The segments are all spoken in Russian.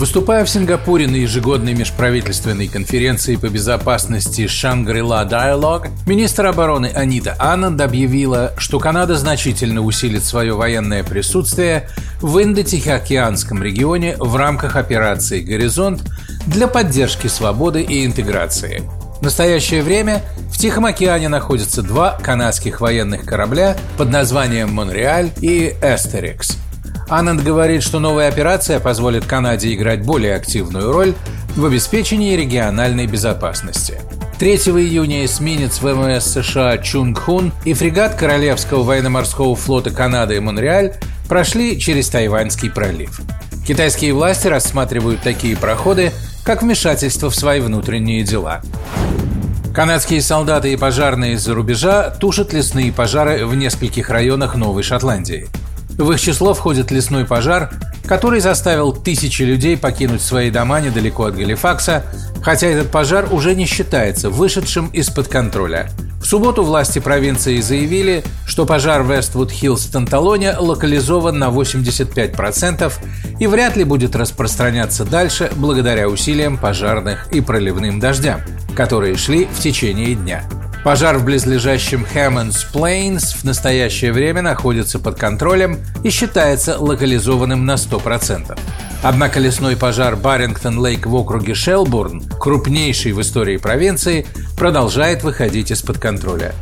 Выступая в Сингапуре на ежегодной межправительственной конференции по безопасности Shangri-La Dialogue, министр обороны Анита Аннанд объявила, что Канада значительно усилит свое военное присутствие в Индо-Тихоокеанском регионе в рамках операции «Горизонт» для поддержки свободы и интеграции. В настоящее время в Тихом океане находятся два канадских военных корабля под названием «Монреаль» и «Эстерикс», Аннанд говорит, что новая операция позволит Канаде играть более активную роль в обеспечении региональной безопасности. 3 июня эсминец ВМС США Чунг Хун и фрегат Королевского военно-морского флота Канады Монреаль прошли через Тайваньский пролив. Китайские власти рассматривают такие проходы как вмешательство в свои внутренние дела. Канадские солдаты и пожарные из-за рубежа тушат лесные пожары в нескольких районах Новой Шотландии – в их число входит лесной пожар, который заставил тысячи людей покинуть свои дома недалеко от Галифакса, хотя этот пожар уже не считается вышедшим из-под контроля. В субботу власти провинции заявили, что пожар в Вествуд-Хиллз в Танталоне локализован на 85% и вряд ли будет распространяться дальше благодаря усилиям пожарных и проливным дождям, которые шли в течение дня. Пожар в близлежащем Hammond's Plains в настоящее время находится под контролем и считается локализованным на 100%. Однако лесной пожар Барингтон-Лейк в округе Шелбурн, крупнейший в истории провинции, продолжает выходить из-под контроля.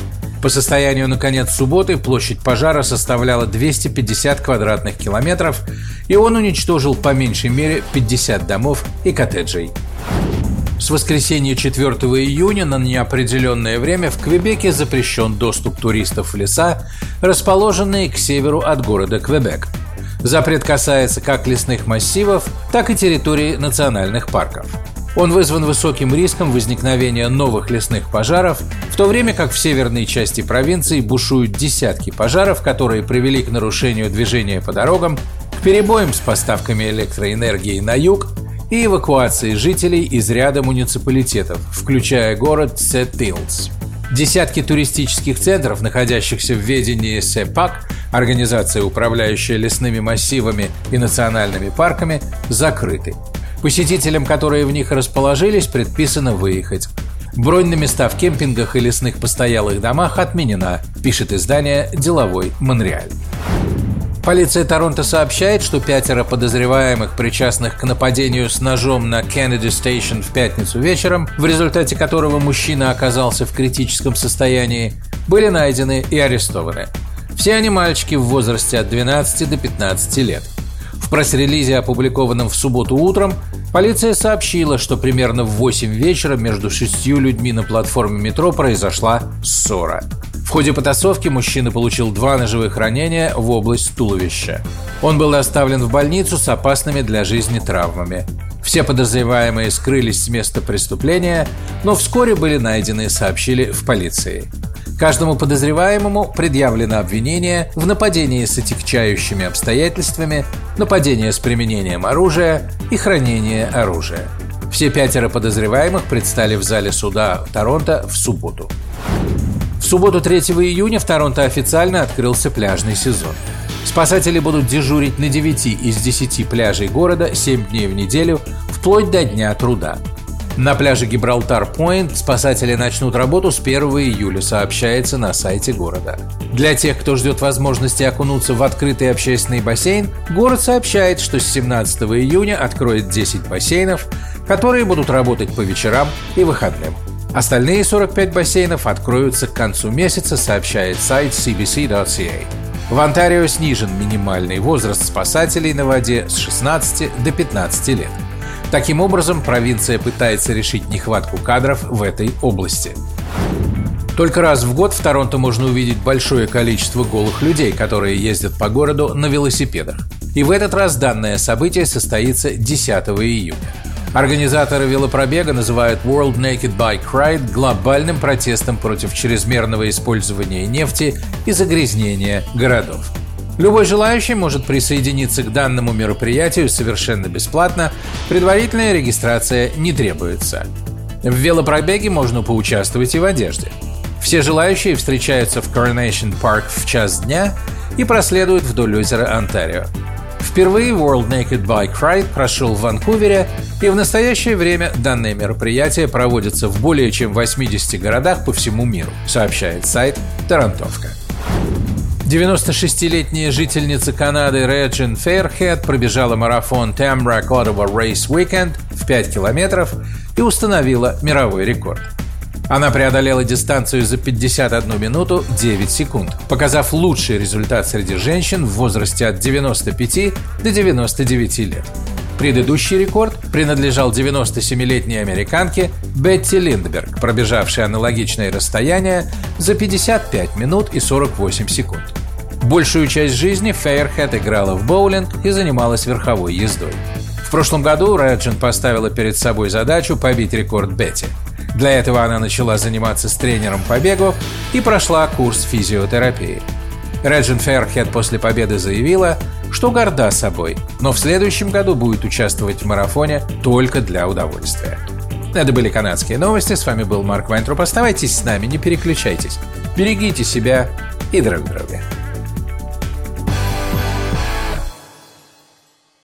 По состоянию на конец субботы площадь пожара составляла 250 квадратных километров, и он уничтожил по меньшей мере 50 домов и коттеджей. С воскресенья 4 июня на неопределенное время в Квебеке запрещен доступ туристов в леса, расположенные к северу от города Квебек. Запрет касается как лесных массивов, так и территории национальных парков. Он вызван высоким риском возникновения новых лесных пожаров, в то время как в северной части провинции бушуют десятки пожаров, которые привели к нарушению движения по дорогам, к перебоям с поставками электроэнергии на юг и эвакуации жителей из ряда муниципалитетов, включая город Сеттилс. Десятки туристических центров, находящихся в ведении СЕПАК, организация, управляющая лесными массивами и национальными парками, закрыты. Посетителям, которые в них расположились, предписано выехать. Бронь на места в кемпингах и лесных постоялых домах отменена, пишет издание «Деловой Монреаль». Полиция Торонто сообщает, что пятеро подозреваемых, причастных к нападению с ножом на Кеннеди Стейшн в пятницу вечером, в результате которого мужчина оказался в критическом состоянии, были найдены и арестованы. Все они мальчики в возрасте от 12 до 15 лет. В пресс-релизе, опубликованном в субботу утром, полиция сообщила, что примерно в 8 вечера между шестью людьми на платформе метро произошла ссора. В ходе потасовки мужчина получил два ножевых ранения в область туловища. Он был доставлен в больницу с опасными для жизни травмами. Все подозреваемые скрылись с места преступления, но вскоре были найдены, сообщили в полиции. Каждому подозреваемому предъявлено обвинение в нападении с отягчающими обстоятельствами, нападение с применением оружия и хранение оружия. Все пятеро подозреваемых предстали в зале суда Торонто в субботу. В субботу 3 июня в Торонто официально открылся пляжный сезон. Спасатели будут дежурить на 9 из 10 пляжей города 7 дней в неделю, вплоть до Дня труда. На пляже Гибралтар-Пойнт спасатели начнут работу с 1 июля, сообщается на сайте города. Для тех, кто ждет возможности окунуться в открытый общественный бассейн, город сообщает, что с 17 июня откроет 10 бассейнов, которые будут работать по вечерам и выходным. Остальные 45 бассейнов откроются к концу месяца, сообщает сайт cbc.ca. В Онтарио снижен минимальный возраст спасателей на воде с 16 до 15 лет. Таким образом, провинция пытается решить нехватку кадров в этой области. Только раз в год в Торонто можно увидеть большое количество голых людей, которые ездят по городу на велосипедах. И в этот раз данное событие состоится 10 июня. Организаторы велопробега называют World Naked Bike Ride глобальным протестом против чрезмерного использования нефти и загрязнения городов. Любой желающий может присоединиться к данному мероприятию совершенно бесплатно, предварительная регистрация не требуется. В велопробеге можно поучаствовать и в одежде. Все желающие встречаются в Coronation Park в час дня и проследуют вдоль озера Онтарио. Впервые World Naked Bike Ride прошел в Ванкувере, и в настоящее время данное мероприятие проводится в более чем 80 городах по всему миру, сообщает сайт Тарантовка. 96-летняя жительница Канады Реджин Фейрхед пробежала марафон Tamrac Ottawa Race Weekend в 5 километров и установила мировой рекорд. Она преодолела дистанцию за 51 минуту 9 секунд, показав лучший результат среди женщин в возрасте от 95 до 99 лет. Предыдущий рекорд принадлежал 97-летней американке Бетти Линдберг, пробежавшей аналогичное расстояние за 55 минут и 48 секунд. Большую часть жизни Фейерхед играла в боулинг и занималась верховой ездой. В прошлом году Реджин поставила перед собой задачу побить рекорд Бетти. Для этого она начала заниматься с тренером по бегу и прошла курс физиотерапии. Реджин Фейерхед после победы заявила, что горда собой, но в следующем году будет участвовать в марафоне только для удовольствия. Это были канадские новости. С вами был Марк Вайнтруп. Оставайтесь с нами, не переключайтесь. Берегите себя и друг друга.